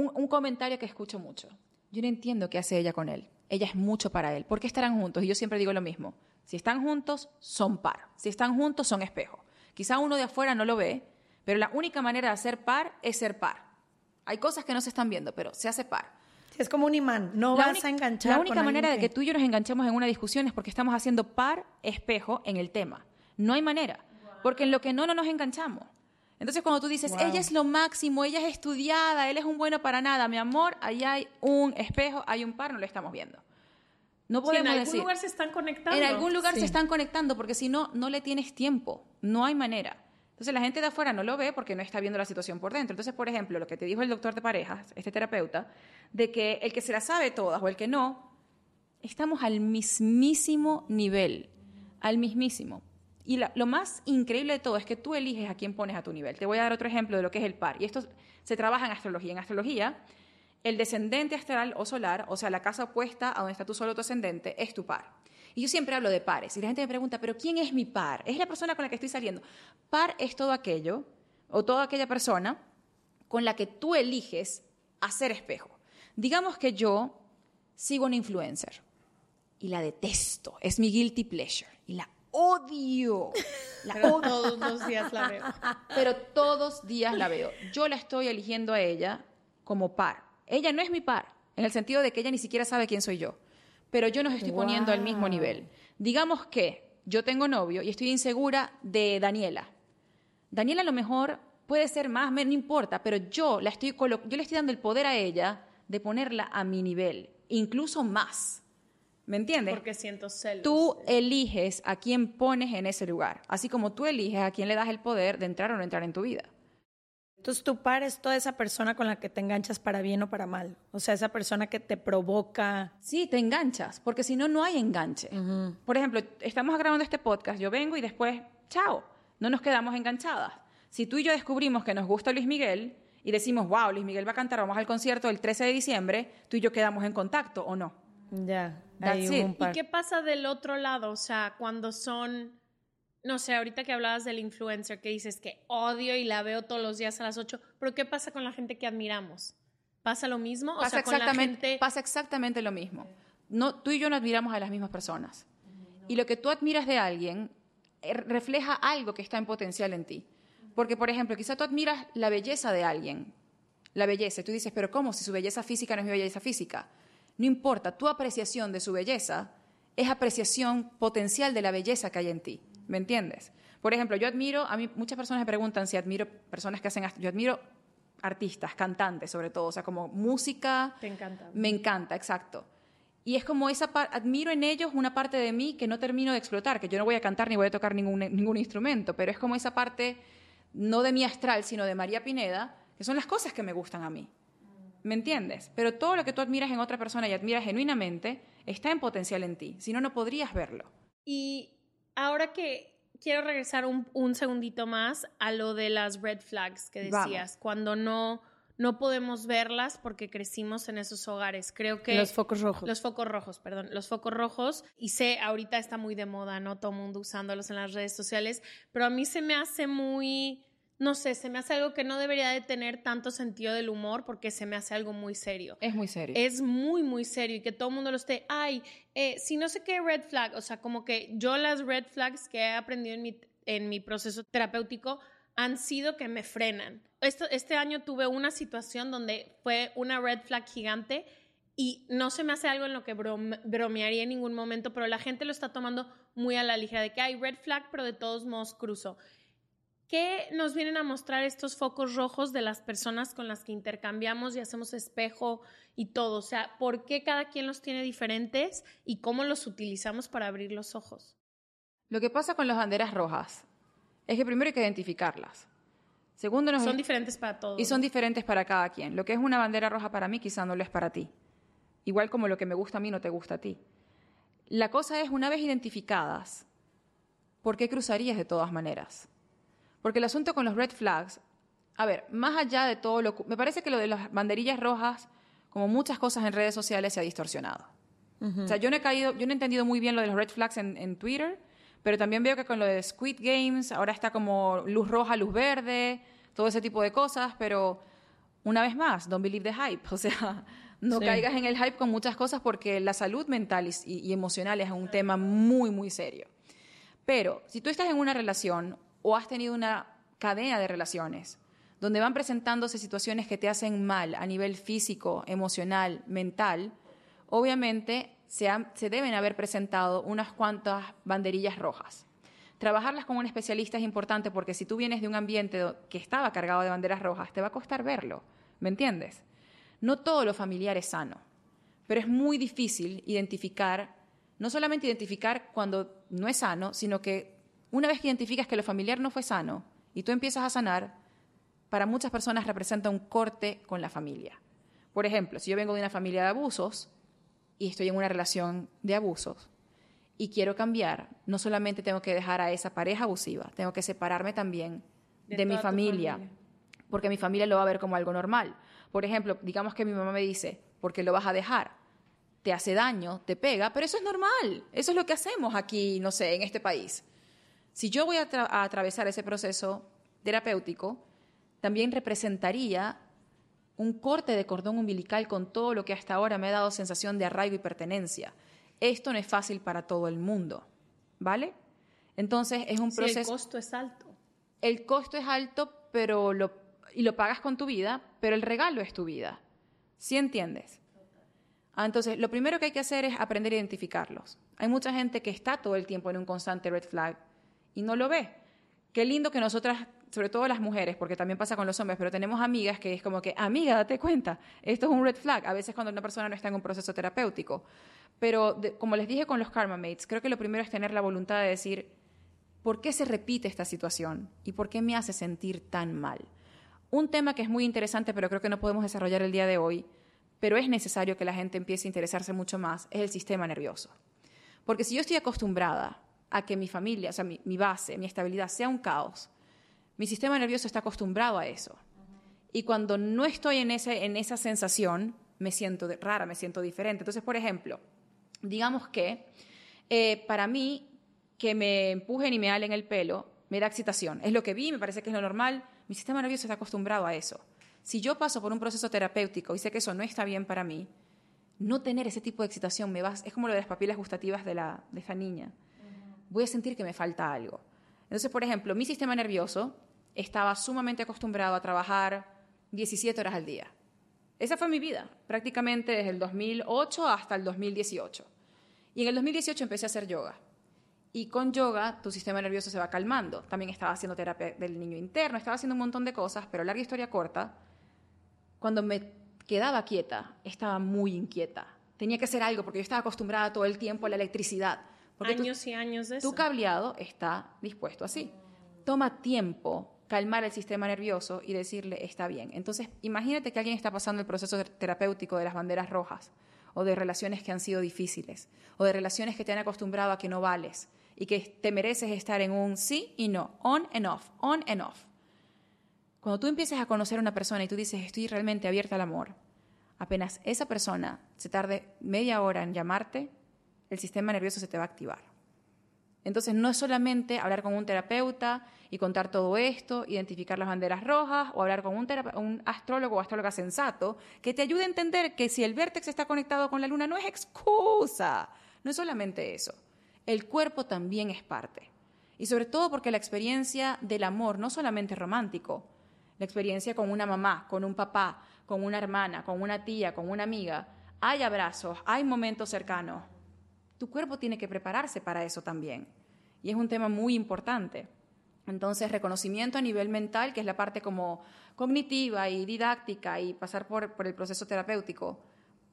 F: Un comentario que escucho mucho. Yo no entiendo qué hace ella con él. Ella es mucho para él. ¿Por qué estarán juntos? Y yo siempre digo lo mismo. Si están juntos, son par. Si están juntos, son espejo. Quizá uno de afuera no lo ve, pero la única manera de ser par es ser par. Hay cosas que no se están viendo, pero se hace par.
A: Es como un imán, no vas a enganchar.
F: La única manera de que tú y yo nos enganchemos en una discusión es porque estamos haciendo par espejo en el tema. No hay manera, porque en lo que no, no nos enganchamos. Entonces cuando tú dices, ella es lo máximo, ella es estudiada, él es un bueno para nada, mi amor, ahí hay un espejo, hay un par, no lo estamos viendo. No podemos
D: en
F: algún
D: lugar se están conectando.
F: En algún lugar se están conectando porque si no, no le tienes tiempo, no hay manera. Entonces la gente de afuera no lo ve porque no está viendo la situación por dentro. Entonces, por ejemplo, lo que te dijo el doctor de parejas, este terapeuta, de que el que se la sabe todas o el que no, estamos al mismísimo nivel, al mismísimo. Y lo más increíble de todo es que tú eliges a quién pones a tu nivel. Te voy a dar otro ejemplo de lo que es el par. Y esto se trabaja en astrología. En astrología, el descendente astral o solar, o sea, la casa opuesta a donde está tu solo tu ascendente, es tu par. Y yo siempre hablo de pares. Y la gente me pregunta, ¿pero quién es mi par? Es la persona con la que estoy saliendo. Par es todo aquello, o toda aquella persona con la que tú eliges hacer espejo. Digamos que yo sigo una influencer y la detesto. Es mi guilty pleasure. Y la odio.
D: La Pero todos los días la veo.
F: Pero todos días la veo. Yo la estoy eligiendo a ella como par. Ella no es mi par, en el sentido de que ella ni siquiera sabe quién soy yo. Pero yo nos estoy poniendo al mismo nivel. Digamos que yo tengo novio y estoy insegura de Daniela. Daniela a lo mejor puede ser más, no importa, pero yo, la estoy yo le estoy dando el poder a ella de ponerla a mi nivel, incluso más. ¿Me entiendes?
D: Porque siento celos.
F: Tú eliges a quién pones en ese lugar, así como tú eliges a quién le das el poder de entrar o no entrar en tu vida.
A: Entonces tu par es toda esa persona con la que te enganchas para bien o para mal. O sea, esa persona que te provoca.
F: Sí, te enganchas, porque si no, no hay enganche. Por ejemplo, estamos grabando este podcast, yo vengo y después, chao, no nos quedamos enganchadas. Si tú y yo descubrimos que nos gusta Luis Miguel y decimos, wow, Luis Miguel va a cantar, vamos al concierto el 13 de diciembre, tú y yo quedamos en contacto o no.
A: Ya.
D: ¿Y qué pasa del otro lado? O sea, cuando son, no sé, ahorita que hablabas del influencer, que dices que odio y la veo todos los días a las 8, pero ¿qué pasa con la gente que admiramos? ¿Pasa lo mismo?
F: Pasa, exactamente, pasa exactamente lo mismo. No, tú y yo no admiramos a las mismas personas. Y lo que tú admiras de alguien eh, refleja algo que está en potencial en ti. Porque, por ejemplo, quizá tú admiras la belleza de alguien, la belleza, y tú dices, pero ¿cómo? Si su belleza física no es mi belleza física. No importa, tu apreciación de su belleza es apreciación potencial de la belleza que hay en ti. ¿Me entiendes? Por ejemplo, yo admiro, a mí muchas personas me preguntan si admiro personas que hacen, yo admiro artistas, cantantes sobre todo, o sea, como música.
D: Te encanta.
F: Me encanta, exacto. Y es como esa admiro en ellos una parte de mí que no termino de explotar, que yo no voy a cantar ni voy a tocar ningún, ningún instrumento, pero es como esa parte, no de mi astral, sino de María Pineda, que son las cosas que me gustan a mí. ¿Me entiendes? Pero todo lo que tú admiras en otra persona y admiras genuinamente está en potencial en ti, si no, no podrías verlo.
D: Y ahora que quiero regresar un, un segundito más a lo de las red flags que decías, cuando no no podemos verlas porque crecimos en esos hogares. Creo que...
A: Los focos rojos.
D: Los focos rojos, perdón. Los focos rojos. Y sé, ahorita está muy de moda, ¿no? Todo el mundo usándolos en las redes sociales. Pero a mí se me hace muy... No sé, se me hace algo que no debería de tener tanto sentido del humor porque se me hace algo muy serio.
F: Es muy serio.
D: Es muy, muy serio y que todo el mundo lo esté, ay, eh, si no sé qué red flag, o sea, como que yo las red flags que he aprendido en mi, en mi proceso terapéutico han sido que me frenan. Esto, este año tuve una situación donde fue una red flag gigante y no se me hace algo en lo que bromearía en ningún momento, pero la gente lo está tomando muy a la ligera, de que hay red flag, pero de todos modos cruzo. ¿Qué nos vienen a mostrar estos focos rojos de las personas con las que intercambiamos y hacemos espejo y todo? O sea, ¿por qué cada quien los tiene diferentes y cómo los utilizamos para abrir los ojos?
F: Lo que pasa con las banderas rojas es que primero hay que identificarlas. Segundo,
D: son diferentes para todos.
F: Y son diferentes para cada quien. Lo que es una bandera roja para mí quizá no lo es para ti. Igual como lo que me gusta a mí no te gusta a ti. La cosa es, una vez identificadas, ¿por qué cruzarías de todas maneras? Porque el asunto con los red flags, a ver, más allá de todo lo... Me parece que lo de las banderillas rojas, como muchas cosas en redes sociales, se ha distorsionado. O sea, yo no he caído, yo no he entendido muy bien lo de los red flags en, en Twitter, pero también veo que con lo de Squid Games, ahora está como luz roja, luz verde, todo ese tipo de cosas, pero una vez más, don't believe the hype. O sea, [LAUGHS] no caigas en el hype con muchas cosas porque la salud mental y, emocional es un tema muy, muy serio. Pero si tú estás en una relación o has tenido una cadena de relaciones donde van presentándose situaciones que te hacen mal a nivel físico, emocional, mental, obviamente se, deben haber presentado unas cuantas banderillas rojas. Trabajarlas con un especialista es importante porque si tú vienes de un ambiente que estaba cargado de banderas rojas, te va a costar verlo, ¿me entiendes? No todo lo familiar es sano, pero es muy difícil identificar, no solamente identificar cuando no es sano, sino que una vez que identificas que lo familiar no fue sano y tú empiezas a sanar, para muchas personas representa un corte con la familia. Por ejemplo, si yo vengo de una familia de abusos, y estoy en una relación de abusos y quiero cambiar, no solamente tengo que dejar a esa pareja abusiva, tengo que separarme también de, mi familia, porque mi familia lo va a ver como algo normal. Por ejemplo, digamos que mi mamá me dice, ¿por qué lo vas a dejar? Te hace daño, te pega, pero eso es normal. Eso es lo que hacemos aquí, no sé, en este país. Si yo voy a, a atravesar ese proceso terapéutico, también representaría un corte de cordón umbilical con todo lo que hasta ahora me ha dado sensación de arraigo y pertenencia. Esto no es fácil para todo el mundo, ¿vale? Entonces es un proceso...
D: el costo es alto.
F: El costo es alto, pero lo, y lo pagas con tu vida, pero el regalo es tu vida. ¿Sí entiendes? Ah, entonces, lo primero que hay que hacer es aprender a identificarlos. Hay mucha gente que está todo el tiempo en un constante red flag y no lo ve. Qué lindo que nosotras sobre todo las mujeres, porque también pasa con los hombres, pero tenemos amigas que es como que, amiga, date cuenta, esto es un red flag, a veces cuando una persona no está en un proceso terapéutico. Pero como les dije con los Karma Mates, creo que lo primero es tener la voluntad de decir, ¿por qué se repite esta situación? ¿Y por qué me hace sentir tan mal? Un tema que es muy interesante, pero creo que no podemos desarrollar el día de hoy, pero es necesario que la gente empiece a interesarse mucho más, es el sistema nervioso. Porque si yo estoy acostumbrada a que mi familia, o sea, mi, base, mi estabilidad sea un caos, mi sistema nervioso está acostumbrado a eso. Y cuando no estoy en, ese, en esa sensación, me siento rara, me siento diferente. Entonces, por ejemplo, digamos que eh, para mí que me empujen y me halen el pelo me da excitación. Es lo que vi, me parece que es lo normal. Mi sistema nervioso está acostumbrado a eso. Si yo paso por un proceso terapéutico y sé que eso no está bien para mí, no tener ese tipo de excitación me va, es como lo de las papilas gustativas de, la, de niña. Voy a sentir que me falta algo. Entonces, por ejemplo, mi sistema nervioso estaba sumamente acostumbrado a trabajar 17 horas al día. Esa fue mi vida, prácticamente desde el 2008 hasta el 2018. Y en el 2018 empecé a hacer yoga. Y con yoga tu sistema nervioso se va calmando. También estaba haciendo terapia del niño interno, estaba haciendo un montón de cosas, pero larga historia corta, cuando me quedaba quieta, estaba muy inquieta. Tenía que hacer algo porque yo estaba acostumbrada todo el tiempo a la electricidad. Porque
D: años y años de eso.
F: Tu cableado está dispuesto así. Toma tiempo calmar el sistema nervioso y decirle está bien. Entonces, imagínate que alguien está pasando el proceso terapéutico de las banderas rojas o de relaciones que han sido difíciles o de relaciones que te han acostumbrado a que no vales y que te mereces estar en un sí y no, on and off, on and off. Cuando tú empiezas a conocer a una persona y tú dices, estoy realmente abierta al amor, apenas esa persona se tarde media hora en llamarte, el sistema nervioso se te va a activar. Entonces, no es solamente hablar con un terapeuta y contar todo esto, identificar las banderas rojas, o hablar con un, astrólogo o astróloga sensato que te ayude a entender que si el vértex está conectado con la luna no es excusa. No es solamente eso el cuerpo también es parte. Y sobre todo porque la experiencia del amor no solamente romántico, la experiencia con una mamá, con un papá, con una hermana, con una tía, con una amiga, hay abrazos, hay momentos cercanos. Tu cuerpo tiene que prepararse para eso también. Y es un tema muy importante. Entonces, reconocimiento a nivel mental, que es la parte como cognitiva y didáctica y pasar por, por el proceso terapéutico.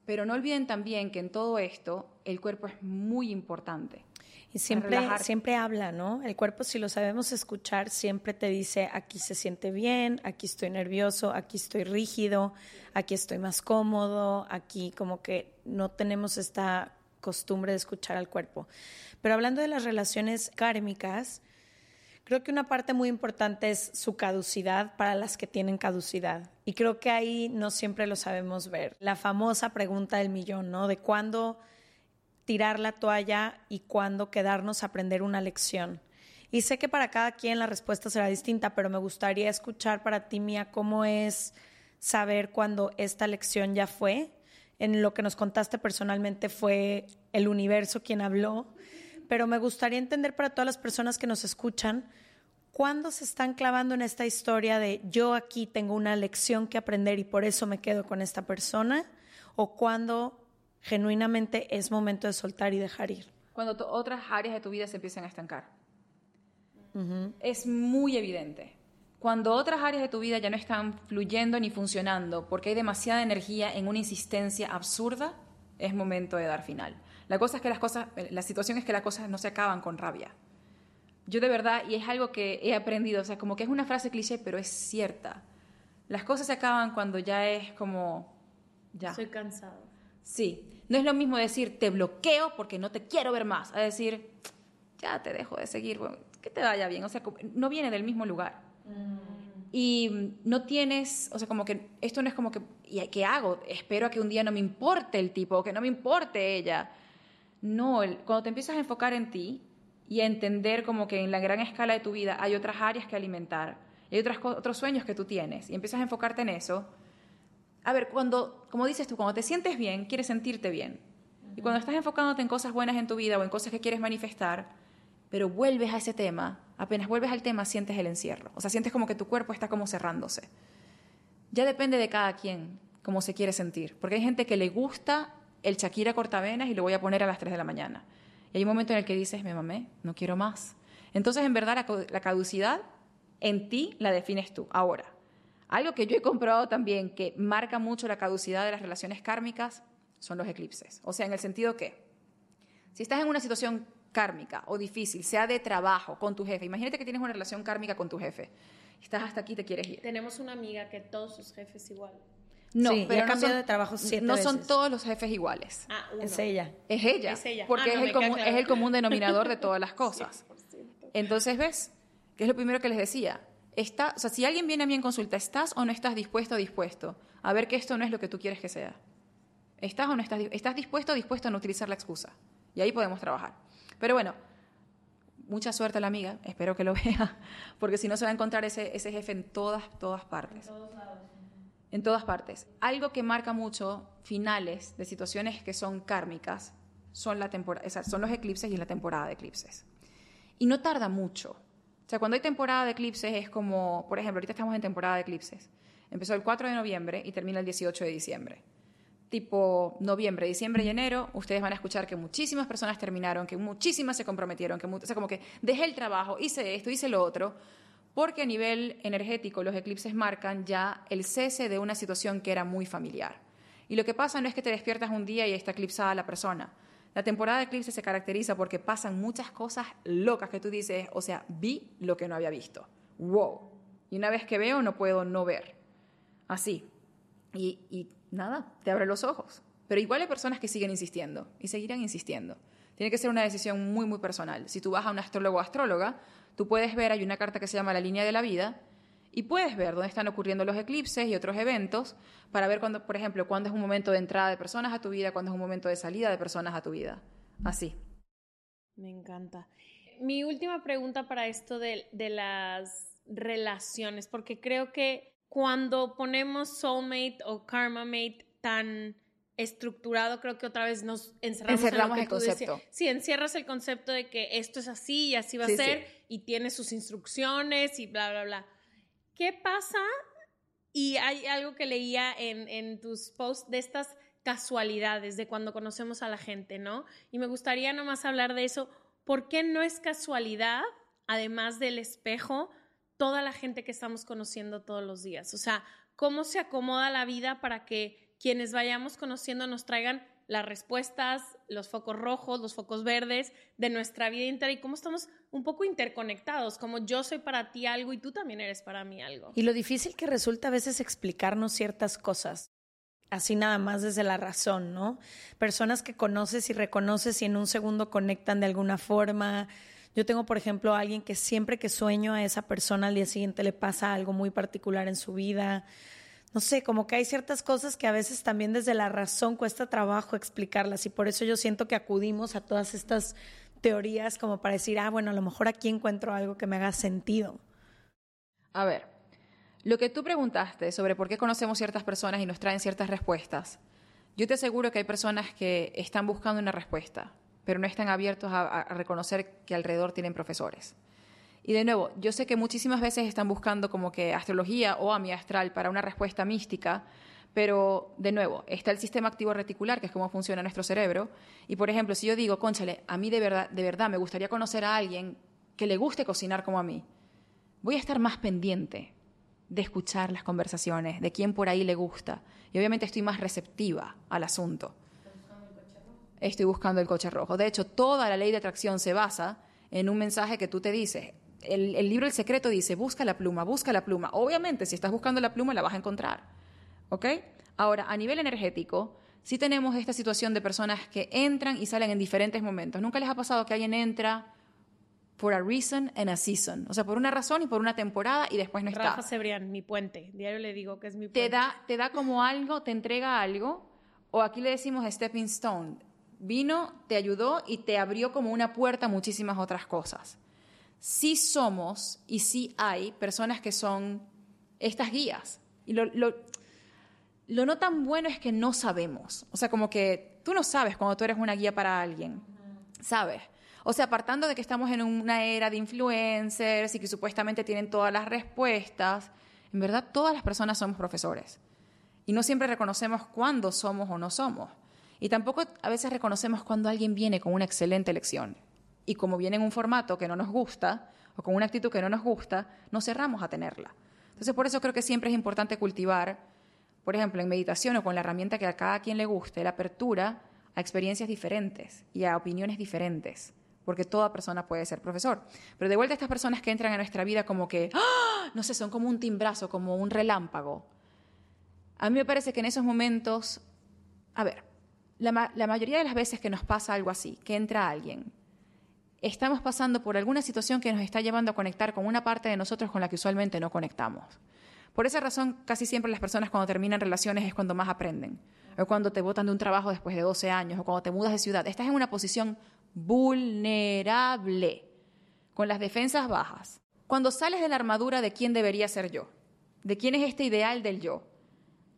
F: Pero no olviden también que en todo esto el cuerpo es muy importante.
A: Y siempre, siempre habla, ¿no? El cuerpo, si lo sabemos escuchar, siempre te dice, aquí se siente bien, aquí estoy nervioso, aquí estoy rígido, aquí estoy más cómodo, aquí como que no tenemos esta costumbre de escuchar al cuerpo. Pero hablando de las relaciones kármicas, creo que una parte muy importante es su caducidad para las que tienen caducidad. Y creo que ahí no siempre lo sabemos ver. La famosa pregunta del millón, ¿no? De cuándo tirar la toalla y cuándo quedarnos a aprender una lección. Y sé que para cada quien la respuesta será distinta, pero me gustaría escuchar para ti, Mía, cómo es saber cuándo esta lección ya fue. En lo que nos contaste personalmente fue el universo quien habló, pero me gustaría entender para todas las personas que nos escuchan, cuándo se están clavando en esta historia de yo aquí tengo una lección que aprender y por eso me quedo con esta persona, o cuándo genuinamente es momento de soltar y dejar ir.
F: Cuando otras áreas de tu vida se empiezan a estancar. Es muy evidente. Cuando otras áreas de tu vida ya no están fluyendo ni funcionando porque hay demasiada energía en una insistencia absurda, es momento de dar final. La cosa es que las cosas, la situación es que las cosas no se acaban con rabia. Yo de verdad, y es algo que he aprendido, o sea, como que es una frase cliché, pero es cierta. Las cosas se acaban cuando ya es como, ya.
D: Soy cansado.
F: Sí, no es lo mismo decir te bloqueo porque no te quiero ver más, a decir ya te dejo de seguir, que te vaya bien. O sea, no viene del mismo lugar. Mm. Y no tienes, o sea, como que esto no es como que, ¿y qué hago? Espero a que un día no me importe el tipo, o que no me importe ella. No, cuando te empiezas a enfocar en ti y a entender como que en la gran escala de tu vida hay otras áreas que alimentar, hay otras, otros sueños que tú tienes, y empiezas a enfocarte en eso, a ver, cuando, como dices tú, cuando te sientes bien, quieres sentirte bien. Y cuando estás enfocándote en cosas buenas en tu vida o en cosas que quieres manifestar, pero vuelves a ese tema, apenas vuelves al tema, sientes el encierro. O sea, sientes como que tu cuerpo está como cerrándose. Ya depende de cada quien cómo se quiere sentir. Porque hay gente que le gusta el Shakira cortavenas y lo voy a poner a las 3 de la mañana. Y hay un momento en el que dices, me mamé, no quiero más. Entonces, en verdad, la caducidad en ti la defines tú, ahora. Algo que yo he comprobado también que marca mucho la caducidad de las relaciones kármicas son los eclipses. O sea, en el sentido que si estás en una situación kármica o difícil, sea de trabajo con tu jefe, imagínate que tienes una relación kármica con tu jefe. Estás hasta aquí, te quieres ir.
D: Tenemos una amiga que todos sus jefes igual.
A: No, pero no son, de trabajo
F: No son todos los jefes iguales.
A: Ah, Es ella.
F: Es ella. Es ella. Porque ah, es, el común, es el común denominador de todas las [LAUGHS] cosas. Entonces, ¿ves? ¿Qué es lo primero que les decía? Está, o sea, si alguien viene a mí en consulta, ¿estás o no estás dispuesto o dispuesto a ver que esto no es lo que tú quieres que sea? ¿Estás o no estás, estás dispuesto o dispuesto a no utilizar la excusa? Y ahí podemos trabajar. Pero bueno, mucha suerte a la amiga, espero que lo [LAUGHS] vea, porque si no se va a encontrar ese, ese jefe en todas, todas partes. En todos lados. En todas partes. Algo que marca mucho finales de situaciones que son kármicas son, la son los eclipses y la temporada de eclipses. Y no tarda mucho sea, cuando hay temporada de eclipses es como, por ejemplo, ahorita estamos en temporada de eclipses. Empezó el 4 de noviembre y termina el 18 de diciembre. Tipo noviembre, diciembre y enero, ustedes van a escuchar que muchísimas personas terminaron, que muchísimas se comprometieron, que o sea, como que dejé el trabajo, hice esto, hice lo otro, porque a nivel energético los eclipses marcan ya el cese de una situación que era muy familiar. Y lo que pasa no es que te despiertas un día y está eclipsada la persona. La temporada de eclipses se caracteriza porque pasan muchas cosas locas que tú dices, o sea, vi lo que no había visto. ¡Wow! Y una vez que veo, no puedo no ver. Así. Y, y nada, te abre los ojos. Pero igual hay personas que siguen insistiendo y seguirán insistiendo. Tiene que ser una decisión muy, muy personal. Si tú vas a un astrólogo o astróloga, tú puedes ver, hay una carta que se llama La línea de la vida, y puedes ver dónde están ocurriendo los eclipses y otros eventos para ver, cuando, por ejemplo, cuándo es un momento de entrada de personas a tu vida, cuándo es un momento de salida de personas a tu vida. Así.
D: Me encanta. Mi última pregunta para esto de, de las relaciones, porque creo que cuando ponemos soulmate o karma mate tan estructurado, creo que otra vez nos encerramos,
F: Encerramos en el concepto.
D: Sí, encierras el concepto de que esto es así y así va a ser y tiene sus instrucciones y bla, bla, bla. ¿Qué pasa? Y hay algo que leía en, tus posts de estas casualidades, de cuando conocemos a la gente, ¿no? Y me gustaría nomás hablar de eso. ¿Por qué no es casualidad, además del espejo, toda la gente que estamos conociendo todos los días? O sea, ¿cómo se acomoda la vida para que quienes vayamos conociendo nos traigan las respuestas, los focos rojos, los focos verdes de nuestra vida entera y cómo estamos un poco interconectados, como yo soy para ti algo y tú también eres para mí algo.
A: Y lo difícil que resulta a veces explicarnos ciertas cosas, así nada más desde la razón, ¿no? Personas que conoces y reconoces y en un segundo conectan de alguna forma. Yo tengo, por ejemplo, a alguien que siempre que sueño a esa persona al día siguiente le pasa algo muy particular en su vida no sé, como que hay ciertas cosas que a veces también desde la razón cuesta trabajo explicarlas y por eso yo siento que acudimos a todas estas teorías como para decir, ah, bueno, a lo mejor aquí encuentro algo que me haga sentido.
F: A ver, lo que tú preguntaste sobre por qué conocemos ciertas personas y nos traen ciertas respuestas, yo te aseguro que hay personas que están buscando una respuesta, pero no están abiertos a, reconocer que alrededor tienen profesores. Y de nuevo, yo sé que muchísimas veces están buscando como que astrología o a mi astral para una respuesta mística, pero de nuevo, está el sistema activo reticular, que es cómo funciona nuestro cerebro. Y por ejemplo, si yo digo, conchale, a mí de verdad, de verdad me gustaría conocer a alguien que le guste cocinar como a mí, voy a estar más pendiente de escuchar las conversaciones, de quién por ahí le gusta. Y obviamente estoy más receptiva al asunto. Estoy buscando el coche rojo. De hecho, toda la ley de atracción se basa en un mensaje que tú te dices, el, libro El Secreto dice, busca la pluma, busca la pluma. Obviamente, si estás buscando la pluma, la vas a encontrar. ¿Ok? Ahora, a nivel energético, sí tenemos esta situación de personas que entran y salen en diferentes momentos. ¿Nunca les ha pasado que alguien entra por a reason and a season? O sea, por una razón y por una temporada y después no está.
D: Rafa Cebrián, mi puente. Diario le digo que es mi puente.
F: Te da, te da como algo, te entrega algo, o aquí le decimos stepping stone. Vino, te ayudó y te abrió como una puerta a muchísimas otras cosas sí somos y sí hay personas que son estas guías. Y lo, lo, no tan bueno es que no sabemos. O sea, como que tú no sabes cuando tú eres una guía para alguien. ¿Sabes? O sea, apartando de que estamos en una era de influencers y que supuestamente tienen todas las respuestas, en verdad todas las personas somos profesores. Y no siempre reconocemos cuándo somos o no somos. Y tampoco a veces reconocemos cuando alguien viene con una excelente lección y como viene en un formato que no nos gusta o con una actitud que no nos gusta, nos cerramos a tenerla. Entonces, por eso creo que siempre es importante cultivar, por ejemplo, en meditación o con la herramienta que a cada quien le guste, la apertura a experiencias diferentes y a opiniones diferentes, porque toda persona puede ser profesor. Pero de vuelta estas personas que entran a nuestra vida como que, ¡ah! no sé, son como un timbrazo, como un relámpago. A mí me parece que en esos momentos, a ver, la, mayoría de las veces que nos pasa algo así, que entra alguien estamos pasando por alguna situación que nos está llevando a conectar con una parte de nosotros con la que usualmente no conectamos. Por esa razón, casi siempre las personas cuando terminan relaciones es cuando más aprenden. O cuando te botan de un trabajo después de 12 años, o cuando te mudas de ciudad. Estás en una posición vulnerable, con las defensas bajas. Cuando sales de la armadura de quién debería ser yo, de quién es este ideal del yo,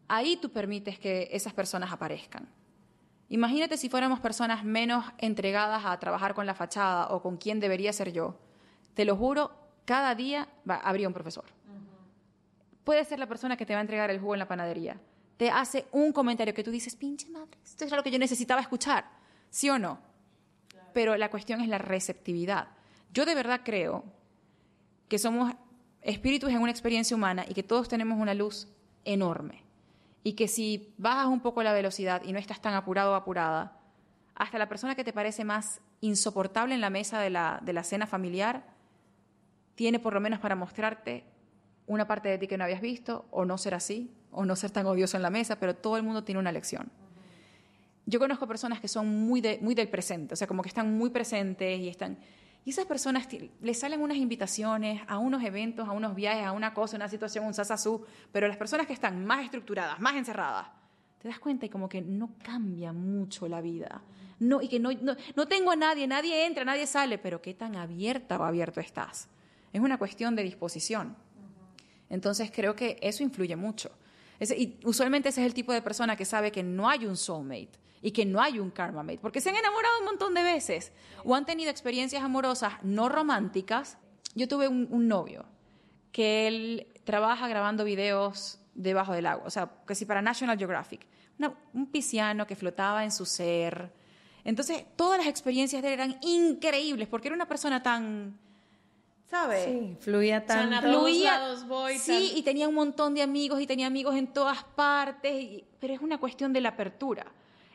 F: ahí tú permites que esas personas aparezcan. Imagínate si fuéramos personas menos entregadas a trabajar con la fachada o con quién debería ser yo. Te lo juro, cada día va, habría un profesor. Puede ser la persona que te va a entregar el jugo en la panadería. Te hace un comentario que tú dices, pinche madre, esto es lo que yo necesitaba escuchar. ¿Sí o no? Pero la cuestión es la receptividad. Yo de verdad creo que somos espíritus en una experiencia humana y que todos tenemos una luz enorme. Y que si bajas un poco la velocidad y no estás tan apurado o apurada, hasta la persona que te parece más insoportable en la mesa de la, de la cena familiar, tiene por lo menos para mostrarte una parte de ti que no habías visto, o no ser así, o no ser tan odioso en la mesa, pero todo el mundo tiene una lección. Yo conozco personas que son muy, de, muy del presente, o sea, como que están muy presentes y están... Y esas personas les salen unas invitaciones a unos eventos, a unos viajes, a una cosa, una situación, un sasasú, pero las personas que están más estructuradas, más encerradas, te das cuenta y como que no cambia mucho la vida. No, y que no, no, no tengo a nadie, nadie entra, nadie sale, pero qué tan abierta o abierto estás. Es una cuestión de disposición. Entonces creo que eso influye mucho. y usualmente ese es el tipo de persona que sabe que no hay un soulmate y que no hay un karma mate, porque se han enamorado un montón de veces o han tenido experiencias amorosas no románticas. Yo tuve un, novio que él trabaja grabando videos debajo del agua, o sea, que si para National Geographic, un pisciano que flotaba en su ser. Entonces, todas las experiencias de él eran increíbles, porque era una persona tan, ¿sabes?
A: Sí, fluía tan...
F: fluía, sí, y tenía un montón de amigos y tenía amigos en todas partes, pero es una cuestión de la apertura.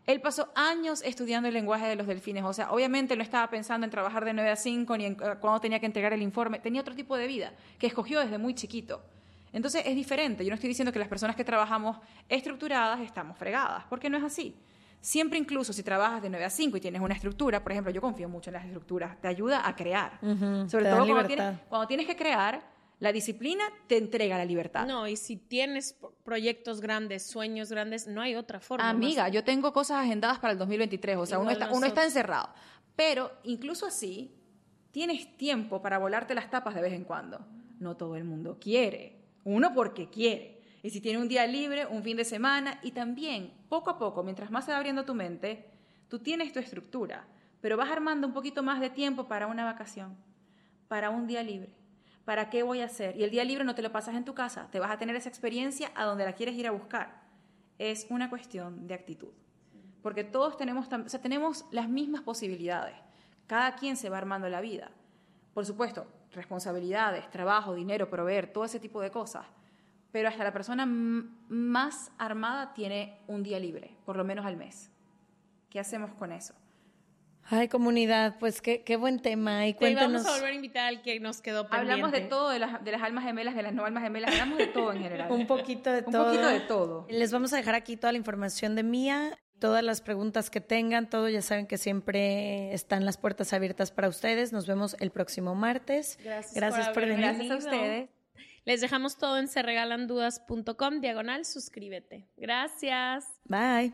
F: Él pasó años estudiando el lenguaje de los delfines, o sea, obviamente no estaba pensando en trabajar de 9 a 5 ni en eh, cuando tenía que entregar el informe, tenía otro tipo de vida que escogió desde muy chiquito. Entonces es diferente, yo no estoy diciendo que las personas que trabajamos estructuradas estamos fregadas, porque no es así. Siempre incluso si trabajas de 9 a 5 y tienes una estructura, por ejemplo, yo confío mucho en las estructuras, te ayuda a crear. Sobre todo cuando tienes que crear, la disciplina te entrega la libertad.
D: No, y si tienes proyectos grandes, sueños grandes, no hay otra forma.
F: Amiga, yo tengo cosas agendadas para el 2023, o sea, uno está, uno está encerrado. Pero incluso así, tienes tiempo para volarte las tapas de vez en cuando. No todo el mundo quiere. Uno porque quiere. Y si tiene un día libre, un fin de semana, y también, poco a poco, mientras más se va abriendo tu mente, tú tienes tu estructura, pero vas armando un poquito más de tiempo para una vacación, para un día libre ¿para qué voy a hacer? Y el día libre no te lo pasas en tu casa, te vas a tener esa experiencia a donde la quieres ir a buscar. Es una cuestión de actitud. Porque todos tenemos, tenemos las mismas posibilidades. Cada quien se va armando la vida. Por supuesto, responsabilidades, trabajo, dinero, proveer, todo ese tipo de cosas. Pero hasta la persona más armada tiene un día libre, por lo menos al mes. ¿Qué hacemos con eso?
A: Ay, comunidad, pues qué, qué buen tema. Y cuéntanos.
D: vamos a volver a invitar al que nos quedó pendiente.
F: Hablamos de todo, de las, de las almas gemelas, de las no almas gemelas, hablamos de todo en general.
A: Un poquito de todo.
F: Un poquito de todo.
A: Les vamos a dejar aquí toda la información de Mía, todas las preguntas que tengan, todo, ya saben que siempre están las puertas abiertas para ustedes. Nos vemos el próximo martes.
D: Gracias, Gracias por, venir.
F: Gracias a ustedes.
D: Les dejamos todo en serregalandudas.com, diagonal, suscríbete. Gracias.
A: Bye.